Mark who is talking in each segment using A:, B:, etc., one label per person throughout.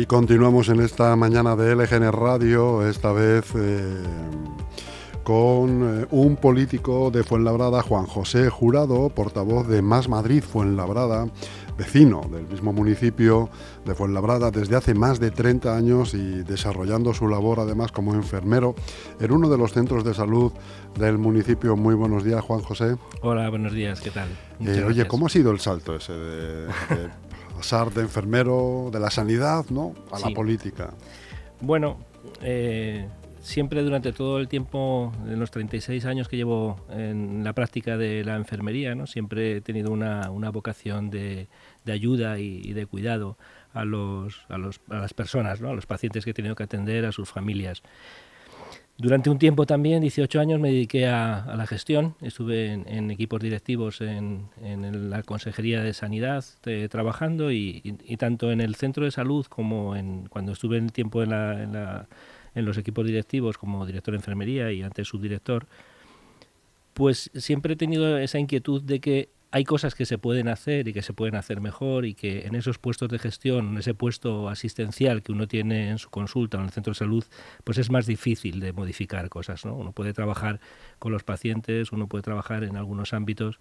A: Y continuamos en esta mañana de LGN Radio, esta vez eh, con eh, un político de Fuenlabrada, Juan José Jurado, portavoz de Más Madrid Fuenlabrada, vecino del mismo municipio de Fuenlabrada desde hace más de 30 años y desarrollando su labor además como enfermero en uno de los centros de salud del municipio. Muy buenos días, Juan José.
B: Hola, buenos días, ¿qué tal?
A: Eh, oye, ¿cómo ha sido el salto ese de, pasar de enfermero de la sanidad ¿no? a la política?
B: Bueno, eh, siempre durante todo el tiempo, de los 36 años que llevo en la práctica de la enfermería, ¿no? siempre he tenido una, vocación de, ayuda y, de cuidado a, los, a, los, a las personas, ¿no? a los pacientes que he tenido que atender, a sus familias. Durante un tiempo también, 18 años, me dediqué a, la gestión. Estuve en, equipos directivos en, la Consejería de Sanidad trabajando y, tanto en el centro de salud como en, cuando estuve en el tiempo en la en los equipos directivos como director de enfermería y antes subdirector, pues siempre he tenido esa inquietud de que hay cosas que se pueden hacer y que se pueden hacer mejor y que en esos puestos de gestión, en ese puesto asistencial que uno tiene en su consulta o en el centro de salud, pues es más difícil de modificar cosas. ¿no? Uno puede trabajar con los pacientes, uno puede trabajar en algunos ámbitos,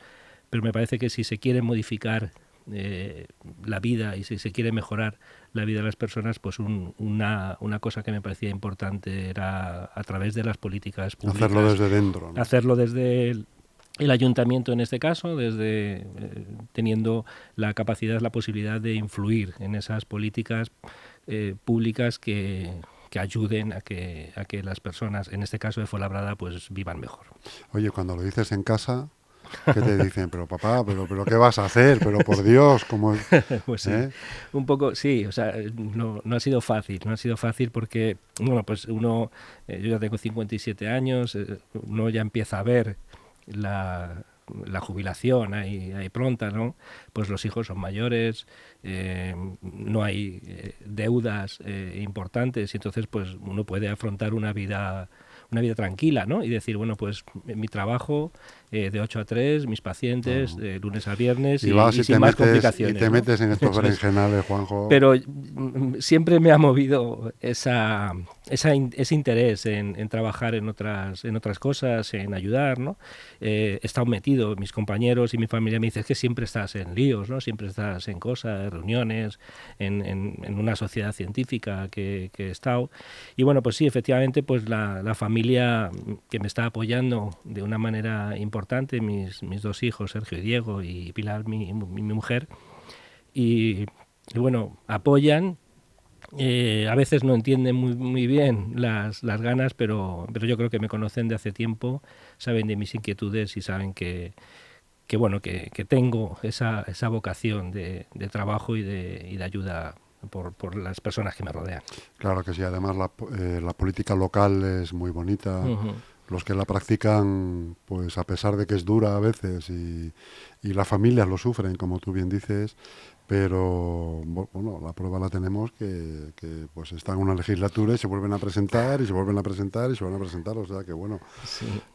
B: pero me parece que si se quiere modificar eh, la vida y si se quiere mejorar la vida de las personas, pues una, una, cosa que me parecía importante era a través de las políticas públicas.
A: Hacerlo desde dentro.
B: Hacerlo desde el, ayuntamiento en este caso, desde eh, teniendo la capacidad, la posibilidad de influir en esas políticas eh, públicas que, que ayuden a que, a que las personas, en este caso de Fuenlabrada, pues vivan mejor.
A: Oye, cuando lo dices en casa, que te dicen, pero papá, pero, pero ¿qué vas a hacer? Pero por Dios, como...
B: pues sí, ¿eh? un poco, sí, o sea, no, no, ha sido fácil, no ha sido fácil porque, bueno, pues uno, eh, yo ya tengo 57 años, eh, uno ya empieza a ver la, la jubilación ahí, pronta, ¿no? Pues los hijos son mayores, no hay deudas importantes y entonces pues uno puede afrontar una vida una vida tranquila, ¿no? Y decir, bueno, pues mi trabajo eh, de 8 a 3, mis pacientes de lunes a viernes y, sin más complicaciones.
A: Y te metes en estos berenjenales, Juanjo.
B: Pero mm, siempre me ha movido esa, ese interés en, trabajar en otras, en otras cosas, en ayudar, ¿no? Eh, he estado metido, mis compañeros y mi familia me dicen que siempre estás en líos, ¿no? Siempre estás en cosas, reuniones, en, en, una sociedad científica que, que, he estado. Y bueno, pues sí, efectivamente, pues la, la familia que me está apoyando de una manera importante importante, mis, mis dos hijos, Sergio y Diego, y Pilar, mi, mi, mujer, y, bueno, apoyan. Eh, a veces no entienden muy, muy bien las, las, ganas, pero, pero yo creo que me conocen de hace tiempo, saben de mis inquietudes y saben que, que bueno, que, que tengo esa, esa vocación de, de trabajo y de, y de ayuda por, por, las personas que me rodean.
A: Claro que sí, además la, eh, la política local es muy bonita los que la practican, pues a pesar de que es dura a veces y, y las familias lo sufren, como tú bien dices, pero bueno, la prueba la tenemos que, que, pues están en una legislatura y se vuelven a presentar y se vuelven a presentar y se vuelven a presentar, o sea que bueno,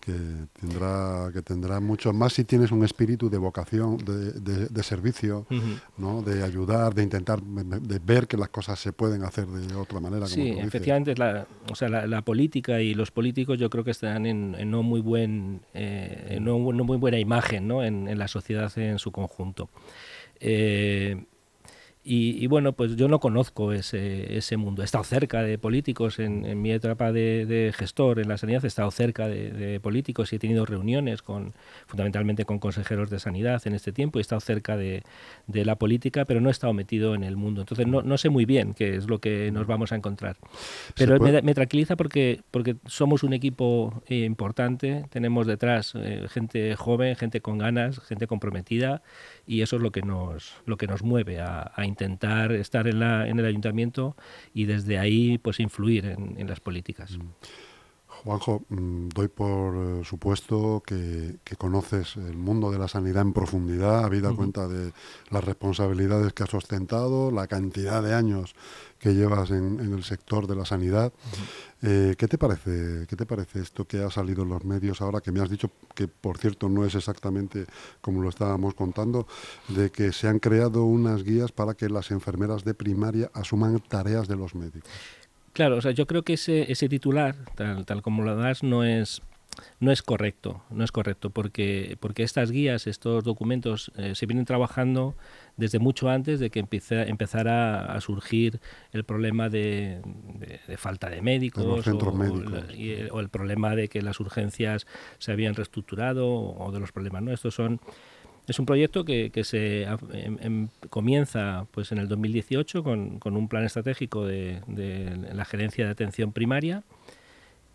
A: que tendrá que tendrá mucho más si tienes un espíritu de vocación, de, de, servicio, ¿no? de ayudar, de intentar, de ver que las cosas se pueden hacer de otra manera.
B: Sí, efectivamente, la, o sea, la, política y los políticos yo creo que están en, no muy buen, eh, no, muy buena imagen ¿no? en, en la sociedad en su conjunto. Eh, y, bueno, pues yo no conozco ese, ese, mundo. He estado cerca de políticos en, mi etapa de, gestor en la sanidad, he estado cerca de, políticos y he tenido reuniones con, fundamentalmente con consejeros de sanidad en este tiempo. He estado cerca de, la política, pero no he estado metido en el mundo. Entonces no, no sé muy bien qué es lo que nos vamos a encontrar. Pero me, tranquiliza porque, porque somos un equipo eh, importante, tenemos detrás eh, gente joven, gente con ganas, gente comprometida y eso es lo que nos, lo que nos mueve a, intentar estar en, la, en, el ayuntamiento y desde ahí pues influir en, las políticas. Mm.
A: Juanjo, mm, doy por eh, supuesto que, conoces el mundo de la sanidad en profundidad, habida cuenta de las responsabilidades que has ostentado, la cantidad de años que llevas en, el sector de la sanidad. Eh, ¿Qué te parece? ¿Qué te parece esto que ha salido en los medios ahora que me has dicho que por cierto no es exactamente como lo estábamos contando de que se han creado unas guías para que las enfermeras de primaria asuman tareas de los médicos?
B: Claro, o sea, yo creo que ese, ese titular, tal, tal como lo das, no es, no es correcto, no es correcto, porque, porque estas guías, estos documentos eh, se vienen trabajando desde mucho antes de que empiece, empezara a surgir el problema de, falta de médicos, o, el, problema de que las urgencias se habían reestructurado o de los problemas. ¿no? Estos son es un proyecto que, se em, em, comienza pues en el 2018 con, con un plan estratégico de, la gerencia de atención primaria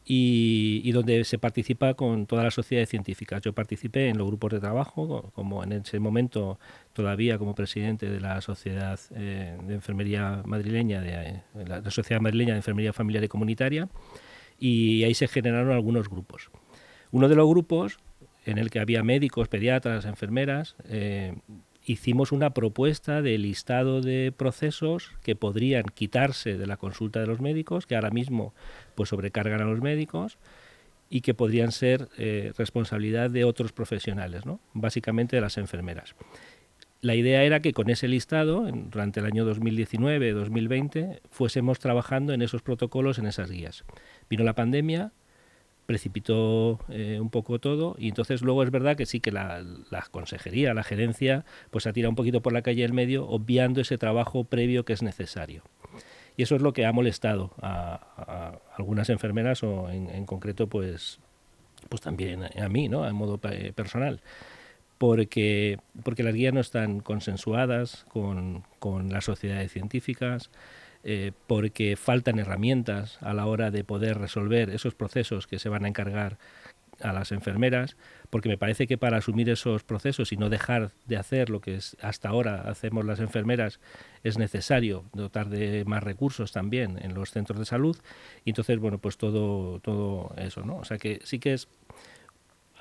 B: y, donde se participa con toda la sociedad científica. Yo participé en los grupos de trabajo, como en ese momento todavía como presidente de la Sociedad eh, de Enfermería Madrileña, de, eh, la Sociedad Madrileña de Enfermería Familiar y Comunitaria, y ahí se generaron algunos grupos. Uno de los grupos en el que había médicos, pediatras, enfermeras, eh, hicimos una propuesta de listado de procesos que podrían quitarse de la consulta de los médicos, que ahora mismo pues sobrecargan a los médicos y que podrían ser eh, responsabilidad de otros profesionales, ¿no? básicamente de las enfermeras. La idea era que con ese listado, durante el año 2019-2020, fuésemos trabajando en esos protocolos, en esas guías. Vino la pandemia, precipitó eh, un poco todo y entonces luego es verdad que sí que la, consejería, la gerencia, pues ha tirado un poquito por la calle del medio, obviando ese trabajo previo que es necesario. Y eso es lo que ha molestado a, algunas enfermeras o en, concreto pues, pues también a mí, ¿no? En modo personal. Porque, porque las guías no están consensuadas con, con las sociedades científicas, eh, porque faltan herramientas a la hora de poder resolver esos procesos que se van a encargar a las enfermeras, porque me parece que para asumir esos procesos y no dejar de hacer lo que hasta ahora hacemos las enfermeras, es necesario dotar de más recursos también en los centros de salud. Y entonces, bueno, pues todo, todo eso, ¿no? O sea que sí que es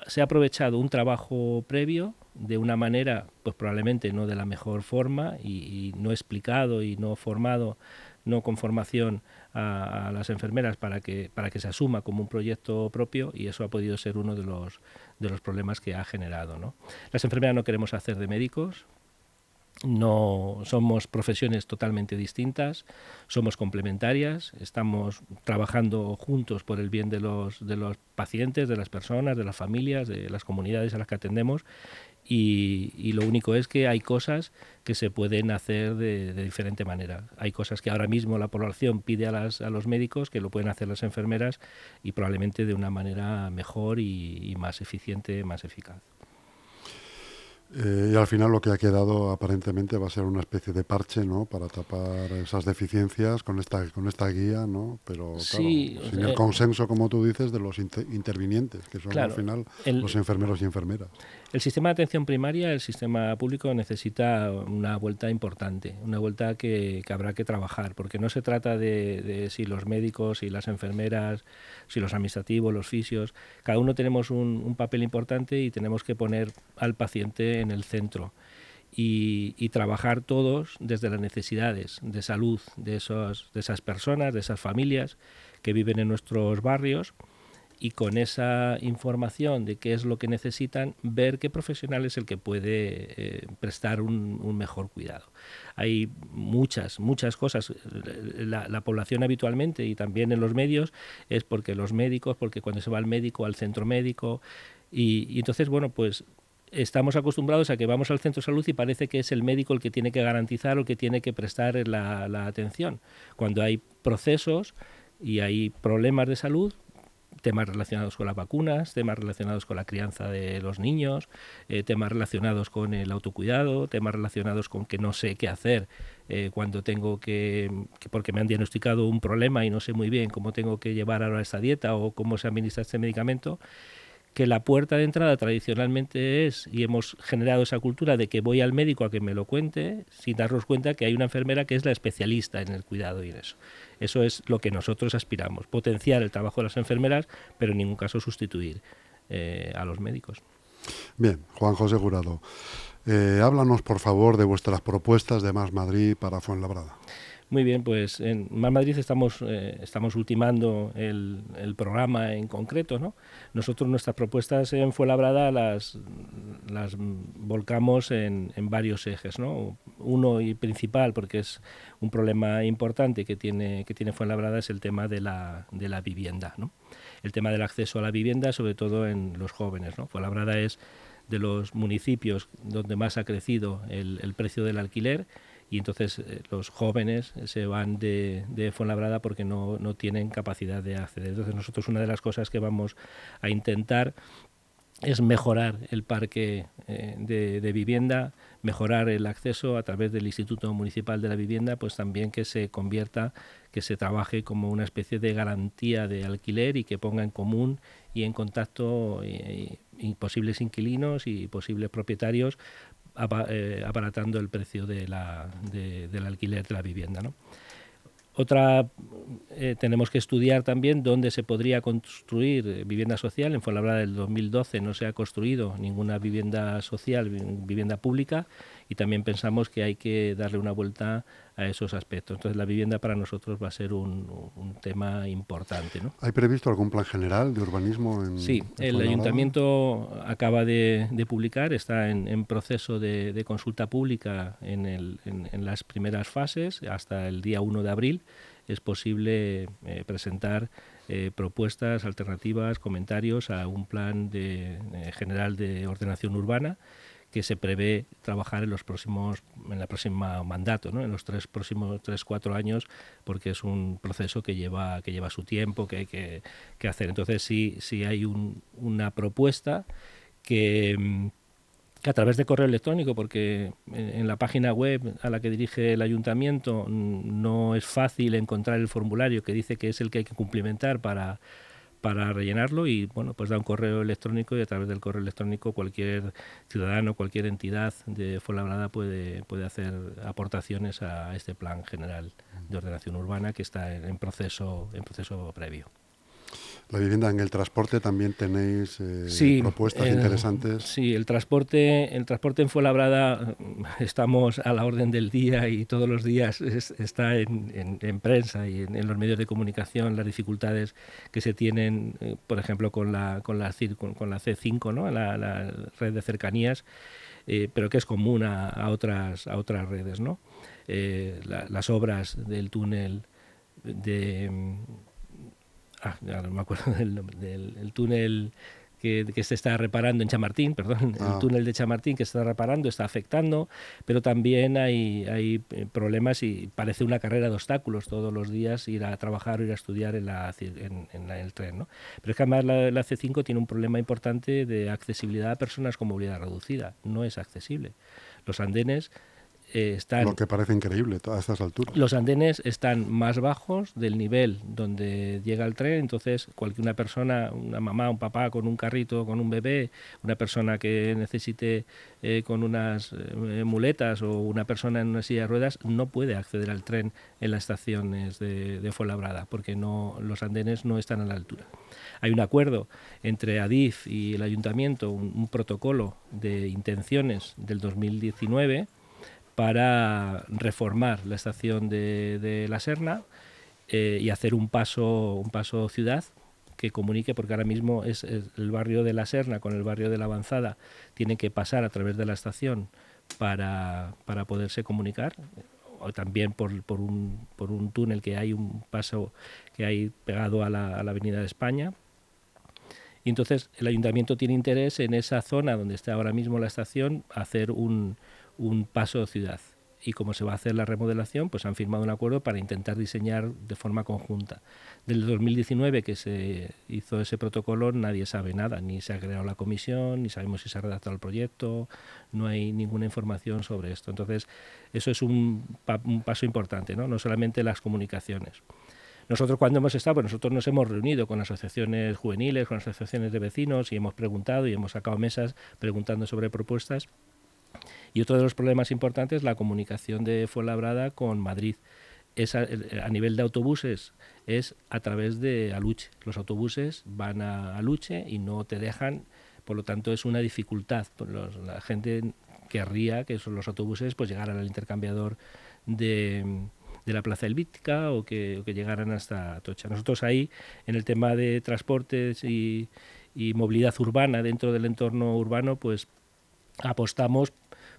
B: se ha aprovechado un trabajo previo de una manera, pues probablemente no de la mejor forma y no explicado y no formado no con formación a, las enfermeras para que, para que se asuma como un proyecto propio y eso ha podido ser uno de los, de los problemas que ha generado. ¿no? Las enfermeras no queremos hacer de médicos, no somos profesiones totalmente distintas, somos complementarias, estamos trabajando juntos por el bien de los, de los pacientes, de las personas, de las familias, de las comunidades a las que atendemos y, lo único es que hay cosas que se pueden hacer de, diferente manera. Hay cosas que ahora mismo la población pide a, las, a los médicos que lo pueden hacer las enfermeras y probablemente de una manera mejor y más eficiente, más eficaz.
A: Eh, y al final lo que ha quedado aparentemente va a ser una especie de parche, ¿no? Para tapar esas deficiencias con esta con esta guía, ¿no? Pero claro, sin el consenso, como tú dices, de los intervinientes, que son al final los enfermeros y enfermeras.
B: El sistema de atención primaria, el sistema público necesita una vuelta importante, una vuelta que, habrá que trabajar, porque no se trata de, de si los médicos y las enfermeras si los administrativos, los fisios, cada uno tenemos un, papel importante y tenemos que poner al paciente en el centro. Y, trabajar todos desde las necesidades de salud de, esos, de esas personas, de esas familias que viven en nuestros barrios y con esa información de qué es lo que necesitan, ver qué profesional es el que puede eh, prestar un, mejor cuidado. Hay muchas, muchas cosas. La, población habitualmente y también en los medios es porque los médicos, porque cuando se va al médico, al centro médico, y, entonces, bueno, pues estamos acostumbrados a que vamos al centro de salud y parece que es el médico el que tiene que garantizar o que tiene que prestar la, la atención. Cuando hay procesos y hay problemas de salud, temas relacionados con las vacunas, temas relacionados con la crianza de los niños, eh, temas relacionados con el autocuidado, temas relacionados con que no sé qué hacer eh, cuando tengo que, porque me han diagnosticado un problema y no sé muy bien cómo tengo que llevar ahora esta dieta o cómo se administra este medicamento que la puerta de entrada tradicionalmente es, y hemos generado esa cultura de que voy al médico a que me lo cuente, sin darnos cuenta que hay una enfermera que es la especialista en el cuidado y en eso. Eso es lo que nosotros aspiramos, potenciar el trabajo de las enfermeras, pero en ningún caso sustituir eh, a los médicos.
A: Bien, Juan José Jurado, eh, háblanos por favor de vuestras propuestas de Más Madrid para Fuenlabrada.
B: Muy bien, pues en Más Madrid estamos, eh, estamos ultimando el, programa en concreto. ¿no? Nosotros nuestras propuestas en Fuenlabrada las, volcamos en, en, varios ejes. ¿no? Uno y principal, porque es un problema importante que tiene, que tiene Fuenlabrada, es el tema de la, de la vivienda. ¿no? El tema del acceso a la vivienda, sobre todo en los jóvenes. ¿no? Fuenlabrada es de los municipios donde más ha crecido el, el precio del alquiler y entonces eh, los jóvenes se van de, de Fuenlabrada porque no, no tienen capacidad de acceder. Entonces nosotros una de las cosas que vamos a intentar es mejorar el parque eh, de, vivienda, mejorar el acceso a través del Instituto Municipal de la Vivienda, pues también que se convierta, que se trabaje como una especie de garantía de alquiler y que ponga en común y en contacto posibles inquilinos y posibles propietarios eh, abaratando el precio de la, del alquiler de la vivienda. ¿no? Otra, eh, tenemos que estudiar también dónde se podría construir eh, vivienda social. En Fuenlabrada del 2012 no se ha construido ninguna vivienda social, vivienda pública, y también pensamos que hay que darle una vuelta a esos aspectos. Entonces la vivienda para nosotros va a ser un, tema importante. ¿no?
A: ¿Hay previsto algún plan general de urbanismo? En,
B: sí, el ayuntamiento acaba de, publicar, está en, proceso de, consulta pública en, el, en, las primeras fases, hasta el día 1 de abril es posible eh, presentar eh, propuestas, alternativas, comentarios a un plan de, eh, general de ordenación urbana que se prevé trabajar en los próximos en la próxima mandato ¿no? en los tres próximos tres cuatro años porque es un proceso que lleva que lleva su tiempo que hay que, que hacer entonces sí sí hay un, una propuesta que, que a través de correo electrónico porque en la página web a la que dirige el ayuntamiento no es fácil encontrar el formulario que dice que es el que hay que cumplimentar para para rellenarlo y bueno pues da un correo electrónico y a través del correo electrónico cualquier ciudadano cualquier entidad de Fuenlabrada puede puede hacer aportaciones a este plan general de ordenación urbana que está en proceso en proceso previo
A: la vivienda en el transporte también tenéis eh, propuestas interesantes.
B: Sí, el transporte, el transporte en Fuenlabrada estamos a la orden del día y todos los días está en, prensa y en, los medios de comunicación las dificultades que se tienen, eh, por ejemplo, con la con la, con, la C5, ¿no? la, red de cercanías, eh, pero que es común a, otras a otras redes, ¿no? las obras del túnel de ah, ya no me acuerdo del, túnel que, se está reparando en Chamartín, perdón, el ah. túnel de Chamartín que se está reparando está afectando, pero también hay, hay eh, problemas y parece una carrera de obstáculos todos los días ir a trabajar o ir a estudiar en, la, en, el tren. ¿no? Pero es que además la, la, C5 tiene un problema importante de accesibilidad a personas con movilidad reducida, no es accesible. Los andenes eh, están...
A: Lo que parece increíble a estas alturas.
B: Los andenes están más bajos del nivel donde llega el tren, entonces cualquier una persona, una mamá, un papá con un carrito, con un bebé, una persona que necesite eh, con unas eh, muletas o una persona en una silla de ruedas no puede acceder al tren en las estaciones de, de Fuenlabrada porque no, los andenes no están a la altura. Hay un acuerdo entre ADIF y el ayuntamiento, un protocolo de intenciones del 2019 para reformar la estación de, La Serna eh, y hacer un paso, un paso ciudad que comunique, porque ahora mismo es, el barrio de La Serna con el barrio de la Avanzada, tiene que pasar a través de la estación para, poderse comunicar, o también por, por, un, por un túnel que hay, un paso que hay pegado a la, a la Avenida de España. Y entonces el ayuntamiento tiene interés en esa zona donde está ahora mismo la estación, hacer un, un paso ciudad. Y como se va a hacer la remodelación, pues han firmado un acuerdo para intentar diseñar de forma conjunta. Del 2019 que se hizo ese protocolo nadie sabe nada, ni se ha creado la comisión, ni sabemos si se ha redactado el proyecto, no hay ninguna información sobre esto. Entonces, eso es un, paso importante, ¿no? no solamente las comunicaciones. Nosotros cuando hemos estado, pues nosotros nos hemos reunido con asociaciones juveniles, con asociaciones de vecinos y hemos preguntado y hemos sacado mesas preguntando sobre propuestas y otro de los problemas importantes es la comunicación de Fuenlabrada con Madrid. es a, nivel de autobuses es a través de Aluche. Los autobuses van a Aluche y no te dejan, por lo tanto es una dificultad. la gente querría que son los autobuses pues llegaran al intercambiador de, la Plaza Elvítica o que, llegaran hasta Tocha. Nosotros ahí, en el tema de transportes y, y movilidad urbana dentro del entorno urbano, pues apostamos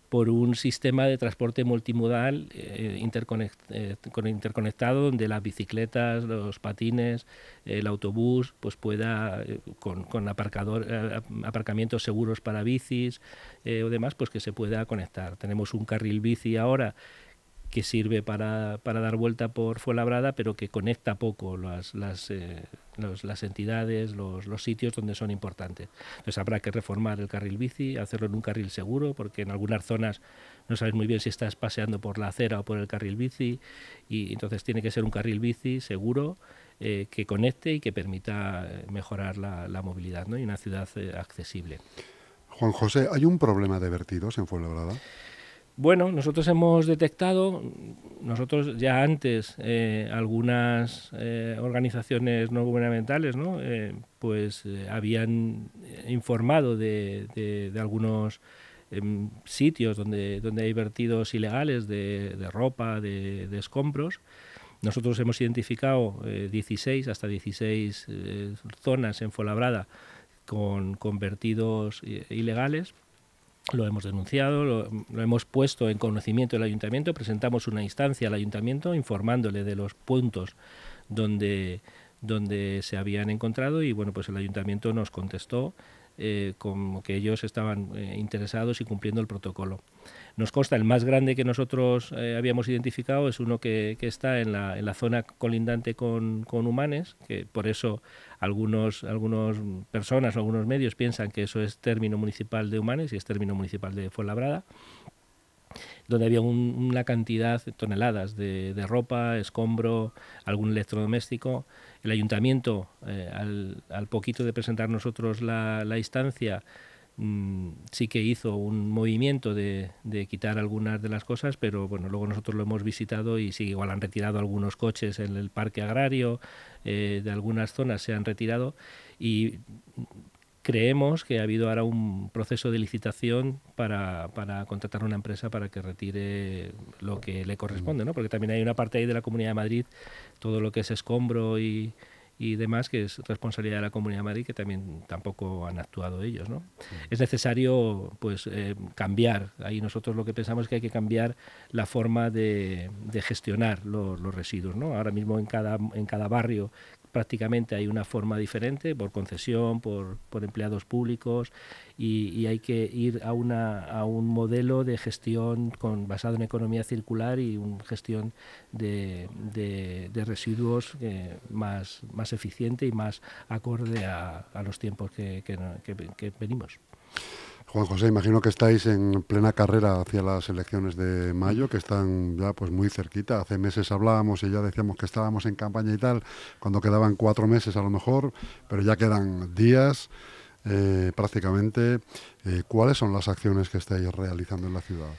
B: por un sistema de transporte multimodal eh, eh interconectado donde las bicicletas, los patines, el autobús, pues pueda eh, con, con aparcador, eh, aparcamientos seguros para bicis o demás, pues que se pueda conectar. Tenemos un carril bici ahora que sirve para, para, dar vuelta por Fuenlabrada, pero que conecta poco las, las, eh, las entidades, los, los, sitios donde son importantes. Entonces habrá que reformar el carril bici, hacerlo en un carril seguro, porque en algunas zonas no sabes muy bien si estás paseando por la acera o por el carril bici, y entonces tiene que ser un carril bici seguro. Eh, que conecte y que permita eh, mejorar la, la movilidad ¿no? y una ciudad accesible.
A: Juan José, ¿hay un problema de vertidos en Fuenlabrada?
B: Bueno, nosotros hemos detectado, nosotros ya antes, eh, algunas eh, organizaciones no gubernamentales, ¿no? Eh, pues habían informado de, algunos em, sitios donde, donde hay vertidos ilegales de, ropa, de, escombros. Nosotros hemos identificado 16, hasta 16 zonas en Folabrada con, con vertidos ilegales lo hemos denunciado, lo, hemos puesto en conocimiento del ayuntamiento, presentamos una instancia al ayuntamiento informándole de los puntos donde, donde se habían encontrado y bueno, pues el ayuntamiento nos contestó eh, como que ellos estaban eh, interesados y cumpliendo el protocolo. Nos consta, el más grande que nosotros eh, habíamos identificado es uno que, está en la, zona colindante con, Humanes, que por eso algunos, algunos personas o algunos medios piensan que eso es término municipal de Humanes y es término municipal de Fuenlabrada donde había una cantidad de toneladas de, ropa, escombro, algún electrodoméstico. El ayuntamiento, eh, al, al, poquito de presentar nosotros la, instancia, Mm, sí que hizo un movimiento de, quitar algunas de las cosas, pero bueno, luego nosotros lo hemos visitado y sí, igual han retirado algunos coches en el parque agrario, eh, de algunas zonas se han retirado y creemos que ha habido ahora un proceso de licitación para, para contratar una empresa para que retire lo que le corresponde, ¿no? porque también hay una parte ahí de la Comunidad de Madrid, todo lo que es escombro y y demás, que es responsabilidad de la Comunidad de Madrid, que también tampoco han actuado ellos. ¿no? Es necesario pues eh, cambiar, ahí nosotros lo que pensamos es que hay que cambiar la forma de, de gestionar los, los residuos. ¿no? Ahora mismo en cada, en cada barrio prácticamente hay una forma diferente por concesión, por, por empleados públicos y, hay que ir a, una, a un modelo de gestión con, basado en economía circular y una gestión de, de, residuos eh, más, más eficiente y más acorde a, a los tiempos que, que, que venimos.
A: Juan José, imagino que estáis en plena carrera hacia las elecciones de mayo, que están ya pues muy cerquita. Hace meses hablábamos y ya decíamos que estábamos en campaña y tal, cuando quedaban cuatro meses a lo mejor, pero ya quedan días eh, prácticamente. Eh, ¿Cuáles son las acciones que estáis realizando en la ciudad?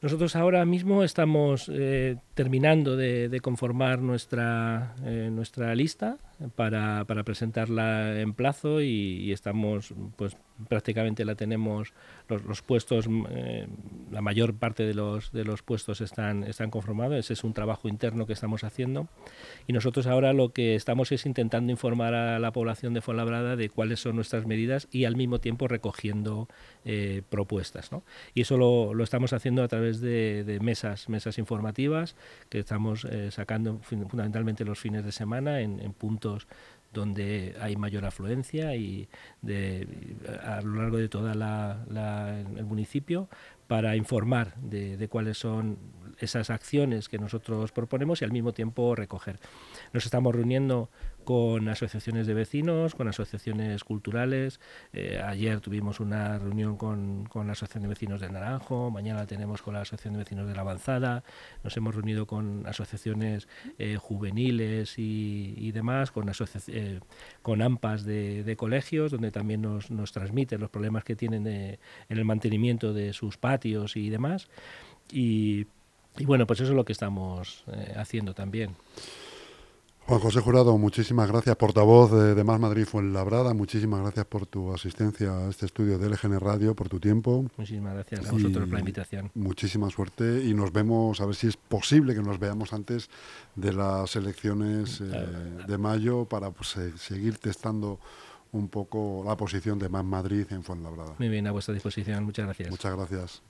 B: Nosotros ahora mismo estamos eh, terminando de, conformar nuestra, nuestra lista para, para, presentarla en plazo y, y, estamos pues prácticamente la tenemos, los, los puestos, eh, la mayor parte de los, de los puestos están, están conformados, ese es un trabajo interno que estamos haciendo y nosotros ahora lo que estamos es intentando informar a la población de Fuenlabrada de cuáles son nuestras medidas y al mismo tiempo recogiendo eh, propuestas. ¿no? Y eso lo, lo, estamos haciendo a través de, de mesas, mesas informativas que estamos eh, sacando fundamentalmente los fines de semana en, en puntos donde hay mayor afluencia y a lo largo de todo el municipio para informar de, cuáles son esas acciones que nosotros proponemos y al mismo tiempo recoger. Nos estamos reuniendo con asociaciones de vecinos, con asociaciones culturales. Eh, ayer tuvimos una reunión con, con, la Asociación de Vecinos de Naranjo, mañana tenemos con la Asociación de Vecinos de La Avanzada, nos hemos reunido con asociaciones eh, juveniles y, demás, con, eh, con AMPAs de, colegios, donde también nos, nos transmiten los problemas que tienen de, en el mantenimiento de sus patios y demás. Y bueno, pues eso es lo que estamos eh, haciendo también.
A: Juan José Jurado, muchísimas gracias, portavoz de, Más Madrid Fuenlabrada, muchísimas gracias por tu asistencia a este estudio de LGN Radio, por tu tiempo.
B: Muchísimas gracias a vosotros por la invitación.
A: Muchísima suerte y nos vemos, a ver si es posible que nos veamos antes de las elecciones eh, de mayo para pues, seguir testando un poco la posición de Más Madrid en Fuenlabrada.
B: Muy bien, a vuestra disposición, muchas gracias.
A: Muchas gracias.